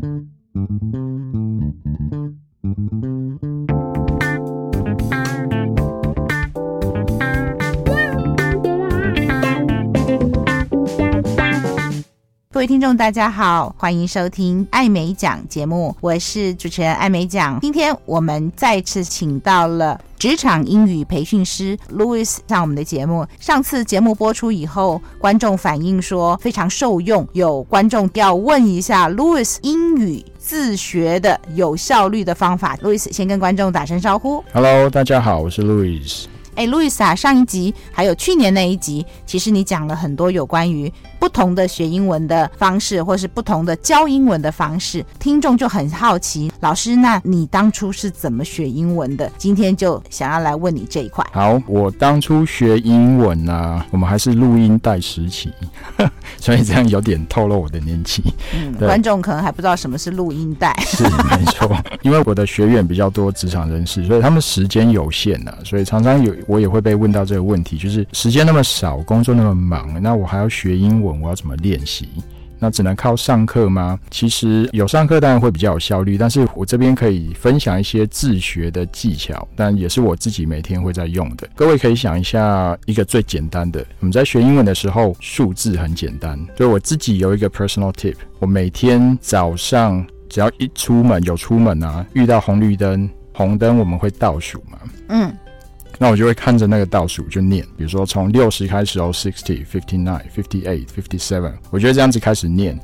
各位听众，大家好，欢迎收听艾美奖节目，我是主持人艾美奖。今天我们再次请到了职场英语培训师 Louis 上我们的节目。上次节目播出以后，观众反映说非常受用，有观众要问一下 Louis 英语自学的有效率的方法。Louis 先跟观众打声招呼。Hello，大家好，我是 Louis。哎，路易斯啊，上一集还有去年那一集，其实你讲了很多有关于不同的学英文的方式，或是不同的教英文的方式，听众就很好奇，老师，那你当初是怎么学英文的？今天就想要来问你这一块。好，我当初学英文啊，我们还是录音带时期，所以这样有点透露我的年纪。嗯，观众可能还不知道什么是录音带。是没错，因为我的学员比较多职场人士，所以他们时间有限啊，所以常常有。我也会被问到这个问题，就是时间那么少，工作那么忙，那我还要学英文，我要怎么练习？那只能靠上课吗？其实有上课当然会比较有效率，但是我这边可以分享一些自学的技巧，但也是我自己每天会在用的。各位可以想一下一个最简单的，我们在学英文的时候，数字很简单，所以我自己有一个 personal tip，我每天早上只要一出门，有出门啊，遇到红绿灯，红灯我们会倒数嘛，嗯。那我就会看着那个倒数就念，比如说从六十开始哦，sixty, fifty nine, fifty eight, fifty seven，我觉得这样子开始念，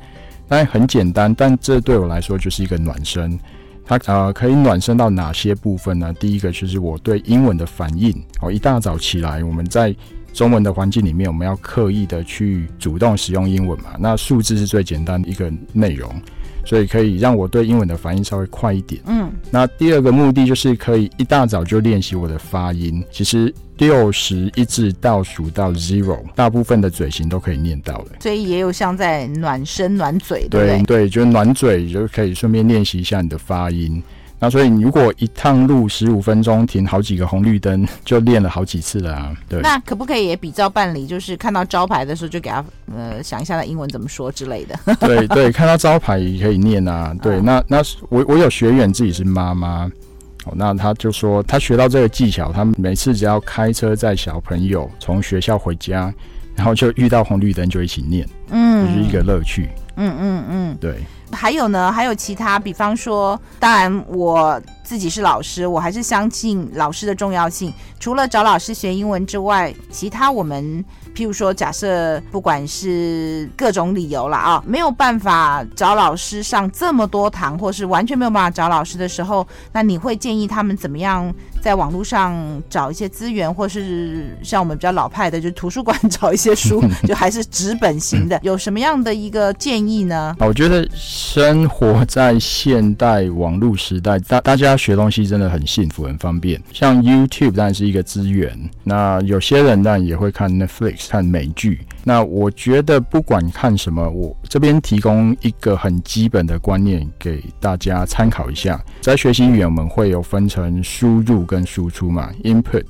当然很简单，但这对我来说就是一个暖身。它呃可以暖身到哪些部分呢？第一个就是我对英文的反应哦，一大早起来我们在中文的环境里面，我们要刻意的去主动使用英文嘛，那数字是最简单的一个内容。所以可以让我对英文的反应稍微快一点。嗯，那第二个目的就是可以一大早就练习我的发音。其实六十一直倒数到 zero，大部分的嘴型都可以念到的。所以也有像在暖身暖嘴，对不对？对，就暖嘴就可以顺便练习一下你的发音。那所以你如果一趟路十五分钟停好几个红绿灯，就练了好几次了啊。对，那可不可以也比照办理？就是看到招牌的时候就给他呃想一下他英文怎么说之类的。对对，看到招牌也可以念啊。对，那那我我有学员自己是妈妈，哦，那他就说他学到这个技巧，他每次只要开车载小朋友从学校回家，然后就遇到红绿灯就一起念，嗯，就是一个乐趣。嗯嗯嗯，对。还有呢？还有其他，比方说，当然我自己是老师，我还是相信老师的重要性。除了找老师学英文之外，其他我们。譬如说，假设不管是各种理由了啊，没有办法找老师上这么多堂，或是完全没有办法找老师的时候，那你会建议他们怎么样在网络上找一些资源，或是像我们比较老派的，就图书馆 找一些书，就还是纸本型的，有什么样的一个建议呢？我觉得生活在现代网络时代，大大家学东西真的很幸福、很方便。像 YouTube 当然是一个资源，那有些人当然也会看 Netflix。看美剧，那我觉得不管看什么，我这边提供一个很基本的观念给大家参考一下。在学习语言，我们会有分成输入跟输出嘛，input，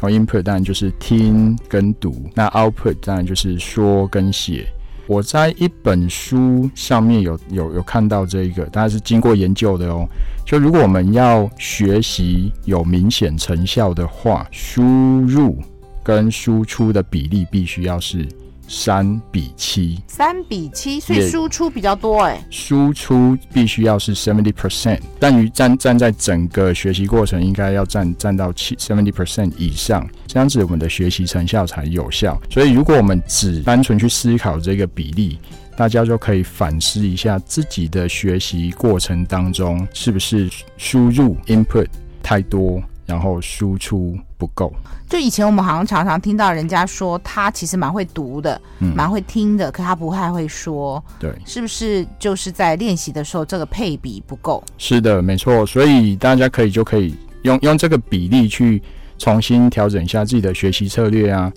然后 input 当然就是听跟读，那 output 当然就是说跟写。我在一本书上面有有有看到这一个，当然是经过研究的哦。就如果我们要学习有明显成效的话，输入。跟输出的比例必须要是三比七，三比七，所以输出比较多哎。输出必须要是 seventy percent，但于站站在整个学习过程应该要占占到七 seventy percent 以上，这样子我们的学习成效才有效。所以如果我们只单纯去思考这个比例，大家就可以反思一下自己的学习过程当中是不是输入 input 太多。然后输出不够，就以前我们好像常常听到人家说他其实蛮会读的，嗯，蛮会听的，可他不太会说，对，是不是就是在练习的时候这个配比不够？是的，没错，所以大家可以就可以用用这个比例去重新调整一下自己的学习策略啊，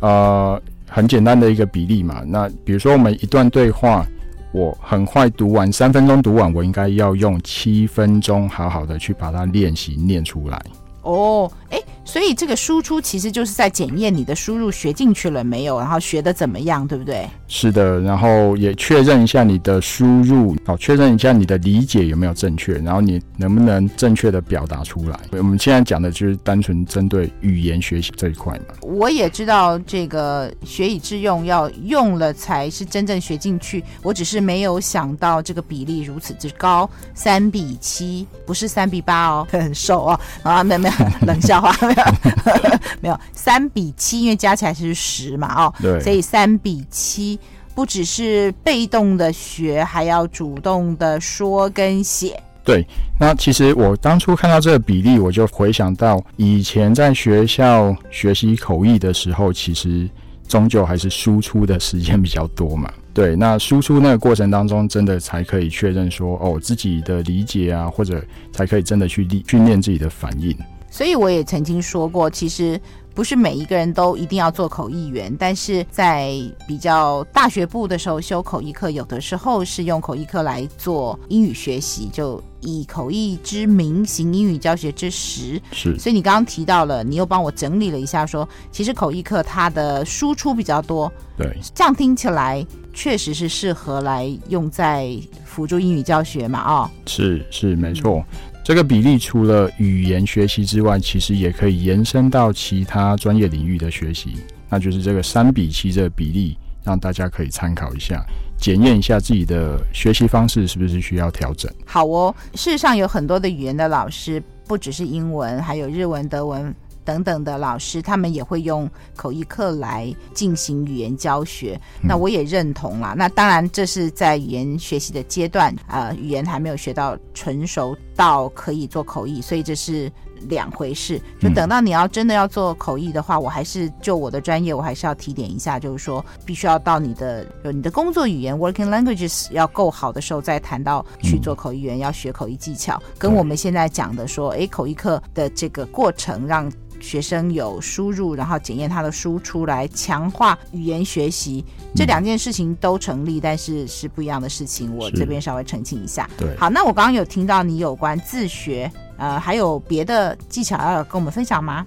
呃，很简单的一个比例嘛。那比如说我们一段对话，我很快读完，三分钟读完，我应该要用七分钟好好的去把它练习念出来。哦，哎。所以这个输出其实就是在检验你的输入学进去了没有，然后学的怎么样，对不对？是的，然后也确认一下你的输入，好，确认一下你的理解有没有正确，然后你能不能正确的表达出来。我们现在讲的就是单纯针对语言学习这一块嘛。我也知道这个学以致用，要用了才是真正学进去。我只是没有想到这个比例如此之高，三比七，不是三比八哦，很瘦哦。啊，没有没有，冷笑话 没有，没有三比七，因为加起来是十嘛，哦，对，所以三比七，不只是被动的学，还要主动的说跟写。对，那其实我当初看到这个比例，我就回想到以前在学校学习口译的时候，其实终究还是输出的时间比较多嘛。对，那输出那个过程当中，真的才可以确认说，哦，自己的理解啊，或者才可以真的去训训练自己的反应。所以我也曾经说过，其实不是每一个人都一定要做口译员，但是在比较大学部的时候修口译课，有的时候是用口译课来做英语学习，就以口译之名行英语教学之实。是，所以你刚刚提到了，你又帮我整理了一下说，说其实口译课它的输出比较多。对，这样听起来。确实是适合来用在辅助英语教学嘛？哦，是是没错，嗯，这个比例除了语言学习之外，其实也可以延伸到其他专业领域的学习，那就是这个三比七的比例，让大家可以参考一下，检验一下自己的学习方式是不是需要调整。好哦，事实上有很多的语言的老师，不只是英文，还有日文、德文。等等的老师，他们也会用口译课来进行语言教学。那我也认同啦。那当然，这是在语言学习的阶段，呃，语言还没有学到纯熟到可以做口译，所以这是两回事。就等到你要真的要做口译的话，我还是就我的专业，我还是要提点一下，就是说，必须要到你的你的工作语言 （working languages） 要够好的时候，再谈到去做口译员，要学口译技巧。跟我们现在讲的说，诶，口译课的这个过程让。学生有输入，然后检验他的输出，来强化语言学习，这两件事情都成立，但是是不一样的事情。我这边稍微澄清一下。对，好，那我刚刚有听到你有关自学，呃，还有别的技巧要跟我们分享吗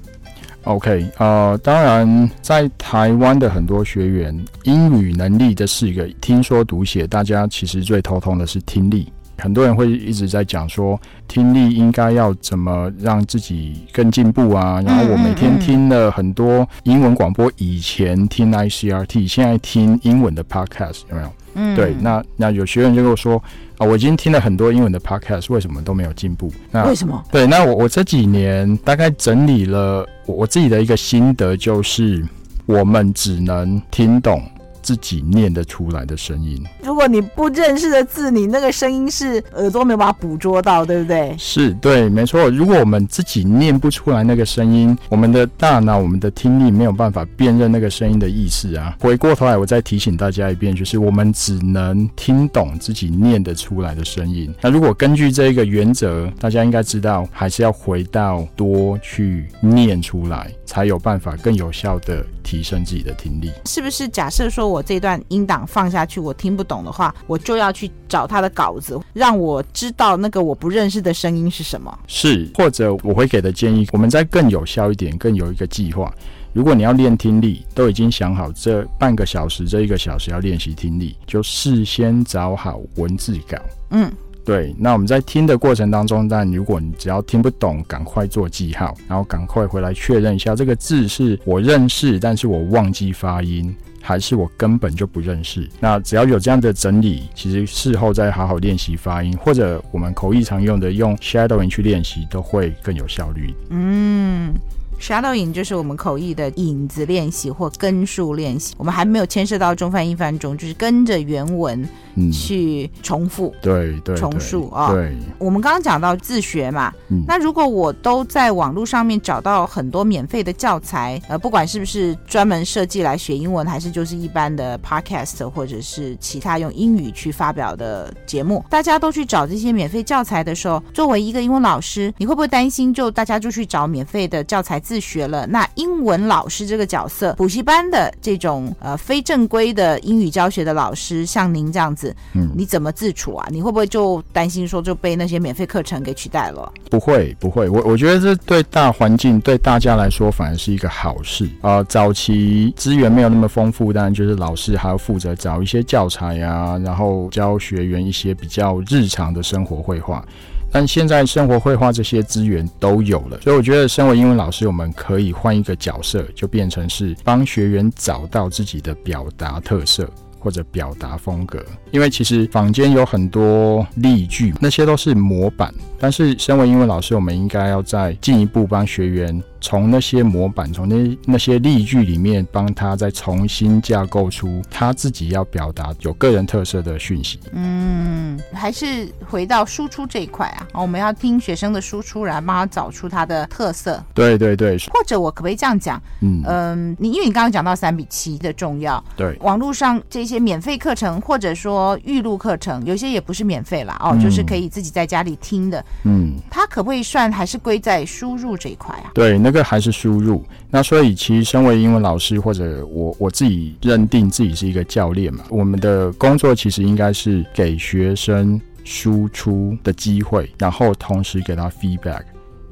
？OK，呃，当然，在台湾的很多学员，英语能力这是一个听说读写，大家其实最头痛的是听力。很多人会一直在讲说，听力应该要怎么让自己更进步啊？然后我每天听了很多英文广播，以前听 ICRT，现在听英文的 Podcast，有没有？嗯，对。那那有学员就跟我说啊，我已经听了很多英文的 Podcast，为什么都没有进步？那为什么？对，那我我这几年大概整理了我我自己的一个心得，就是我们只能听懂。自己念得出来的声音，如果你不认识的字，你那个声音是耳朵没有办法捕捉到，对不对？是对，没错。如果我们自己念不出来那个声音，我们的大脑、我们的听力没有办法辨认那个声音的意思啊。回过头来，我再提醒大家一遍，就是我们只能听懂自己念得出来的声音。那如果根据这个原则，大家应该知道，还是要回到多去念出来，才有办法更有效地提升自己的听力。是不是？假设说我。这段音档放下去，我听不懂的话，我就要去找他的稿子，让我知道那个我不认识的声音是什么。是，或者我会给的建议，我们再更有效一点，更有一个计划。如果你要练听力，都已经想好这半个小时、这一个小时要练习听力，就事先找好文字稿。嗯。对，那我们在听的过程当中，但如果你只要听不懂，赶快做记号，然后赶快回来确认一下这个字是我认识，但是我忘记发音，还是我根本就不认识。那只要有这样的整理，其实事后再好好练习发音，或者我们口译常用的用 shadowing 去练习，都会更有效率。嗯。Shadowing 就是我们口译的影子练习或跟数练习，我们还没有牵涉到中翻英翻中，就是跟着原文去重复，嗯、对对重述啊。对，我们刚刚讲到自学嘛，嗯、那如果我都在网络上面找到很多免费的教材，呃，不管是不是专门设计来学英文，还是就是一般的 Podcast 或者是其他用英语去发表的节目，大家都去找这些免费教材的时候，作为一个英文老师，你会不会担心就大家就去找免费的教材？自学了，那英文老师这个角色，补习班的这种呃非正规的英语教学的老师，像您这样子，嗯，你怎么自处啊？你会不会就担心说就被那些免费课程给取代了？不会，不会。我我觉得这对大环境对大家来说反而是一个好事啊、呃。早期资源没有那么丰富，当然就是老师还要负责找一些教材啊，然后教学员一些比较日常的生活绘画。但现在生活绘画这些资源都有了，所以我觉得身为英文老师，我们可以换一个角色，就变成是帮学员找到自己的表达特色或者表达风格。因为其实坊间有很多例句，那些都是模板，但是身为英文老师，我们应该要再进一步帮学员。从那些模板，从那那些例句里面，帮他再重新架构出他自己要表达有个人特色的讯息。嗯，还是回到输出这一块啊，我们要听学生的输出，然后帮他找出他的特色。对对对。或者我可不可以这样讲？嗯嗯，你因为你刚刚讲到三比七的重要。对。网络上这些免费课程，或者说预录课程，有些也不是免费啦，哦，就是可以自己在家里听的。嗯。它可不可以算还是归在输入这一块啊？对，那这还是输入，那所以其实身为英文老师或者我我自己认定自己是一个教练嘛，我们的工作其实应该是给学生输出的机会，然后同时给他 feedback。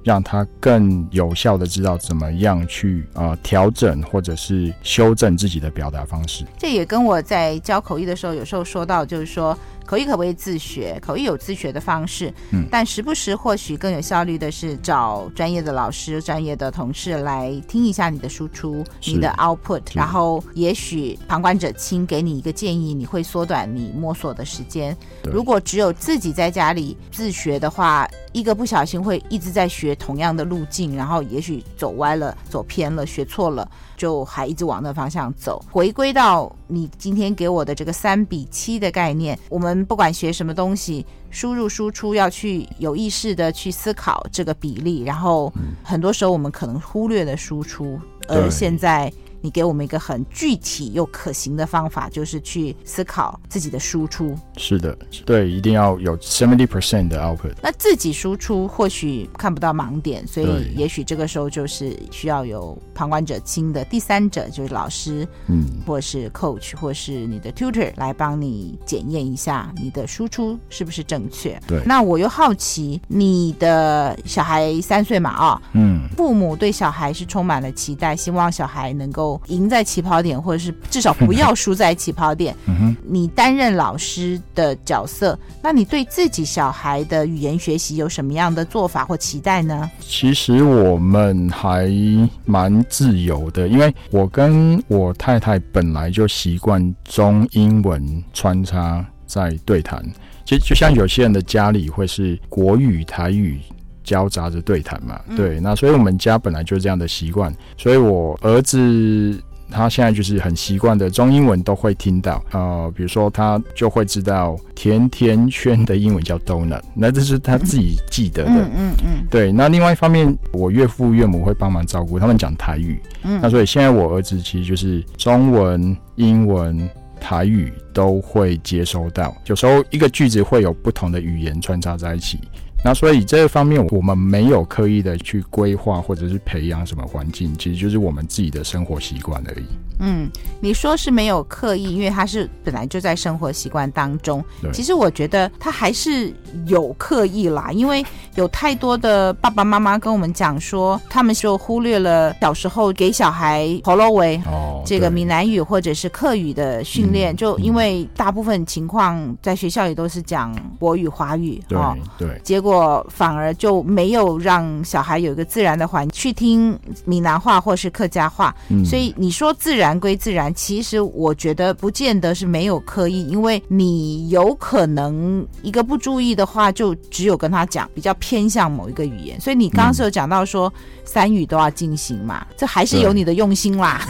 让他更有效的知道怎么样去呃调整或者是修正自己的表达方式。这也跟我在教口译的时候有时候说到，就是说口译可不可以自学？口译有自学的方式，嗯，但时不时或许更有效率的是找专业的老师、专业的同事来听一下你的输出、你的 output，然后也许旁观者清给你一个建议，你会缩短你摸索的时间。如果只有自己在家里自学的话，一个不小心会一直在学同样的路径，然后也许走歪了、走偏了、学错了，就还一直往那方向走。回归到你今天给我的这个三比七的概念，我们不管学什么东西，输入输出要去有意识的去思考这个比例，然后很多时候我们可能忽略了输出，而现在。你给我们一个很具体又可行的方法，就是去思考自己的输出。是的，对，一定要有 seventy percent 的 output。那自己输出或许看不到盲点，所以也许这个时候就是需要有旁观者清的第三者，就是老师，嗯，或是 coach，或是你的 tutor 来帮你检验一下你的输出是不是正确。对。那我又好奇，你的小孩三岁嘛？啊，嗯，父母对小孩是充满了期待，希望小孩能够。赢在起跑点，或者是至少不要输在起跑点。你担任老师的角色，那你对自己小孩的语言学习有什么样的做法或期待呢？其实我们还蛮自由的，因为我跟我太太本来就习惯中英文穿插在对谈。其实就像有些人的家里会是国语、台语。交杂着对谈嘛，对，那所以我们家本来就是这样的习惯，所以我儿子他现在就是很习惯的中英文都会听到，呃，比如说他就会知道甜甜圈的英文叫 donut，那这是他自己记得的，嗯嗯嗯，对。那另外一方面，我岳父岳母会帮忙照顾，他们讲台语，嗯，那所以现在我儿子其实就是中文、英文、台语都会接收到，有时候一个句子会有不同的语言穿插在一起。那所以这个方面，我们没有刻意的去规划或者是培养什么环境，其实就是我们自己的生活习惯而已。嗯，你说是没有刻意，因为他是本来就在生活习惯当中。对。其实我觉得他还是有刻意啦，因为有太多的爸爸妈妈跟我们讲说，他们就忽略了小时候给小孩婆罗维哦这个闽南语或者是客语的训练，嗯，就因为大部分情况在学校里都是讲国语、华语哦，对，结果。我反而就没有让小孩有一个自然的环境去听闽南话或是客家话，嗯，所以你说自然归自然，其实我觉得不见得是没有刻意，因为你有可能一个不注意的话，就只有跟他讲比较偏向某一个语言。所以你刚刚是有讲到说三语都要进行嘛，这还是有你的用心啦。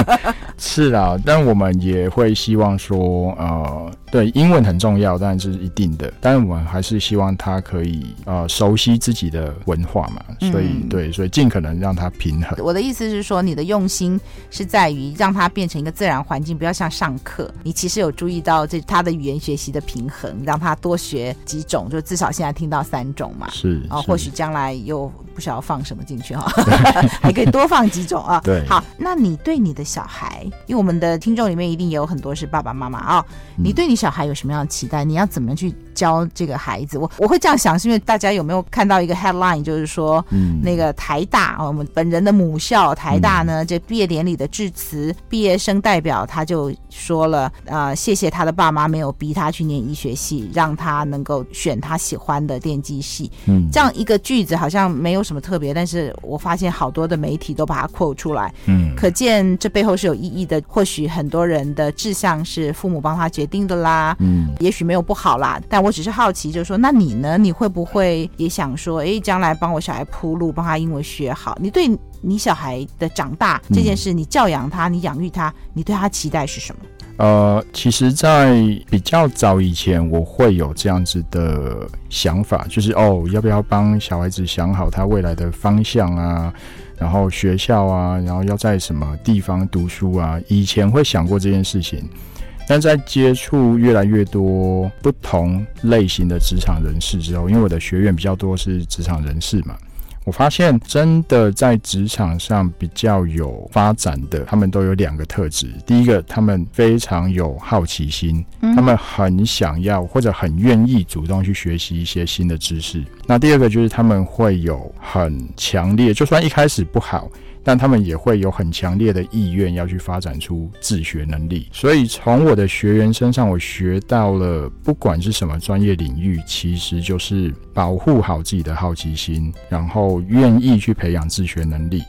是啊，但我们也会希望说，呃。对，英文很重要，当然是一定的。但是我们还是希望他可以呃熟悉自己的文化嘛，所以、嗯、对，所以尽可能让他平衡。我的意思是说，你的用心是在于让他变成一个自然环境，不要像上课。你其实有注意到这他的语言学习的平衡，让他多学几种，就至少现在听到三种嘛。是啊，或许将来又不晓得放什么进去哈，还可以多放几种啊。对，好，那你对你的小孩，因为我们的听众里面一定也有很多是爸爸妈妈啊、哦，你对你小孩有什么样的期待？你要怎么去教这个孩子？我我会这样想，是因为大家有没有看到一个 headline，就是说，嗯，那个台大啊我们本人的母校台大呢，这毕业典礼的致辞，毕业生代表他就说了，呃，谢谢他的爸妈没有逼他去念医学系，让他能够选他喜欢的电机系。嗯，这样一个句子好像没有什么特别，但是我发现好多的媒体都把它 quote 出来。嗯，可见这背后是有意义的。或许很多人的志向是父母帮他决定的啦。嗯，也许没有不好啦，但我只是好奇，就是说，那你呢？你会不会也想说，哎，将来帮我小孩铺路，帮他英文学好？你对你小孩的长大这件事，你教养他，你养育他，你对他期待是什么？呃，其实，在比较早以前，我会有这样子的想法，就是哦，要不要帮小孩子想好他未来的方向啊？然后学校啊，然后要在什么地方读书啊？以前会想过这件事情，但在接触越来越多不同类型的职场人士之后，因为我的学员比较多是职场人士嘛。我发现，真的在职场上比较有发展的，他们都有两个特质。第一个，他们非常有好奇心，他们很想要或者很愿意主动去学习一些新的知识。那第二个就是他们会有很强烈，就算一开始不好。但他们也会有很强烈的意愿要去发展出自学能力，所以从我的学员身上，我学到了，不管是什么专业领域，其实就是保护好自己的好奇心，然后愿意去培养自学能力。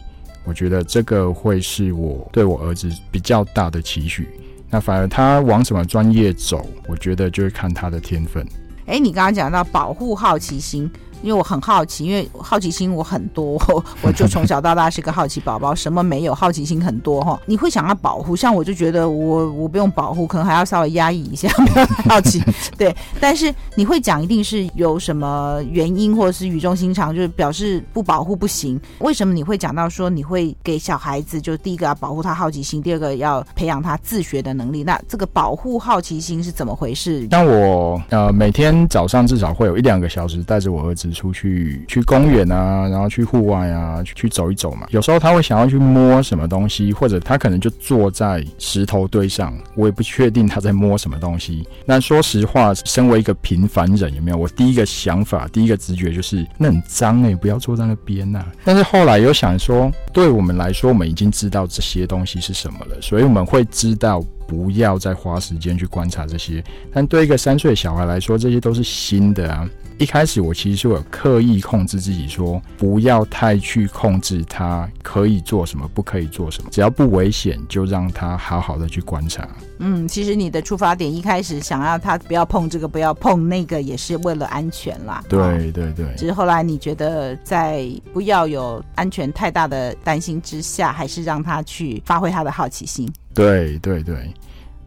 我觉得这个会是我对我儿子比较大的期许。那反而他往什么专业走，我觉得就会看他的天分。诶，你刚刚讲到保护好奇心。因为我很好奇，因为好奇心我很多，我就从小到大是个好奇宝宝，什么没有，好奇心很多哈。你会想要保护，像我就觉得我我不用保护，可能还要稍微压抑一下，不要好奇。对，但是你会讲一定是有什么原因，或者是语重心长，就是表示不保护不行。为什么你会讲到说你会给小孩子，就第一个要保护他好奇心，第二个要培养他自学的能力？那这个保护好奇心是怎么回事？像我呃每天早上至少会有一两个小时带着我儿子。出去去公园啊，然后去户外啊，去走一走嘛。有时候他会想要去摸什么东西，或者他可能就坐在石头堆上，我也不确定他在摸什么东西。那说实话，身为一个平凡人，有没有？我第一个想法，第一个直觉就是那很脏诶、不要坐在那边呐、但是后来又想说，对我们来说，我们已经知道这些东西是什么了，所以我们会知道不要再花时间去观察这些。但对一个三岁小孩来说，这些都是新的啊。一开始我其实是有刻意控制自己，说不要太去控制他可以做什么，不可以做什么，只要不危险，就让他好好的去观察。嗯，其实你的出发点一开始想要他不要碰这个，不要碰那个，也是为了安全啦。对对对。只是后来你觉得在不要有安全太大的担心之下，还是让他去发挥他的好奇心。对对对。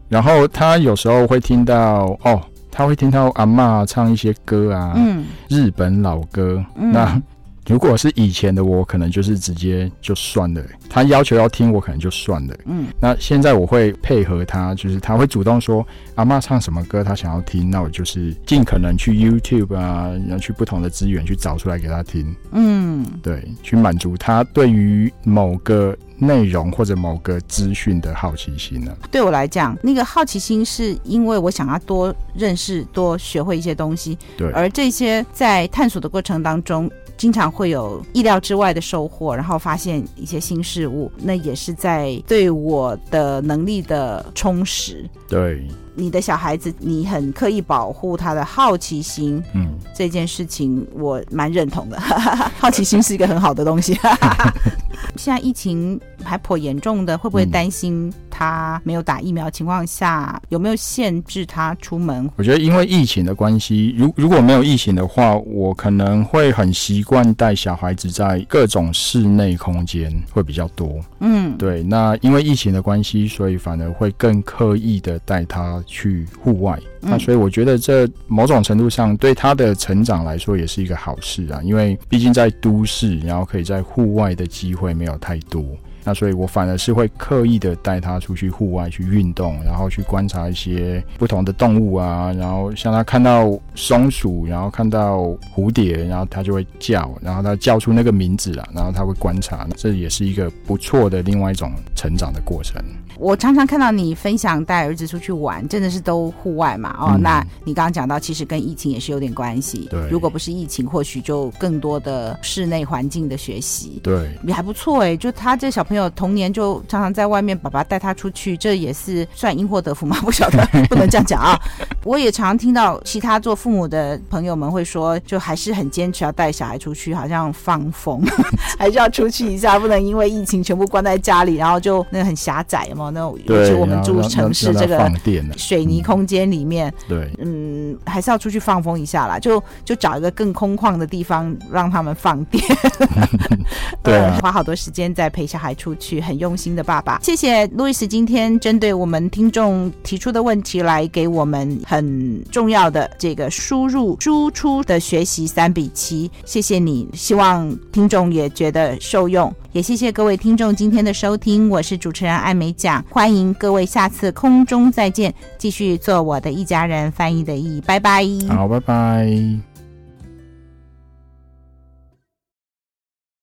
然后他有时候会听到哦。他会听到阿嬷唱一些歌啊，嗯，日本老歌。嗯、那如果是以前的我，可能就是直接就算了。他要求要听，我可能就算了。嗯，那现在我会配合他，就是他会主动说阿嬷唱什么歌，他想要听，那我就是尽可能去 YouTube 啊，然后去不同的资源去找出来给他听。嗯，对，去满足他对于某个。内容或者某个资讯的好奇心呢？对我来讲，那个好奇心是因为我想要多认识、多学会一些东西。对，而这些在探索的过程当中，经常会有意料之外的收获，然后发现一些新事物，那也是在对我的能力的充实。对。你的小孩子，你很刻意保护他的好奇心，嗯，这件事情我蛮认同的。好奇心是一个很好的东西。现在疫情还颇严重的，会不会担心他没有打疫苗情况下，有没有限制他出门？我觉得因为疫情的关系，如如果没有疫情的话，我可能会很习惯带小孩子在各种室内空间会比较多。嗯，对。那因为疫情的关系，所以反而会更刻意的带他去户外。嗯、那所以我觉得这某种程度上对他的成长来说也是一个好事啊，因为毕竟在都市，然后可以在户外的机会没有太多。那所以，我反而是会刻意的带他出去户外去运动，然后去观察一些不同的动物啊，然后像他看到松鼠，然后看到蝴蝶，然后他就会叫，然后他叫出那个名字啊，然后他会观察，这也是一个不错的另外一种成长的过程。我常常看到你分享带儿子出去玩，真的是都户外嘛？哦，嗯、那你刚刚讲到，其实跟疫情也是有点关系。对，如果不是疫情，或许就更多的室内环境的学习。对，也还不错哎。就他这小朋友有童年就常常在外面，爸爸带他出去，这也是算因祸得福吗？不晓得，不能这样讲啊。我也常常听到其他做父母的朋友们会说，就还是很坚持要带小孩出去，好像放风，还是要出去一下，不能因为疫情全部关在家里，然后就那个很狭窄嘛。那尤其我们住城市这个水泥空间里面，对，嗯，还是要出去放风一下啦。就就找一个更空旷的地方让他们放电。对，花好多时间在陪小孩出去，很用心的爸爸。谢谢路易斯今天针对我们听众提出的问题来给我们很很重要的这个输入输出的学习三比七。谢谢你，希望听众也觉得受用。也谢谢各位听众今天的收听，我是主持人艾美奖，欢迎各位下次空中再见，继续做我的一家人翻译的意义，拜拜。好，拜拜。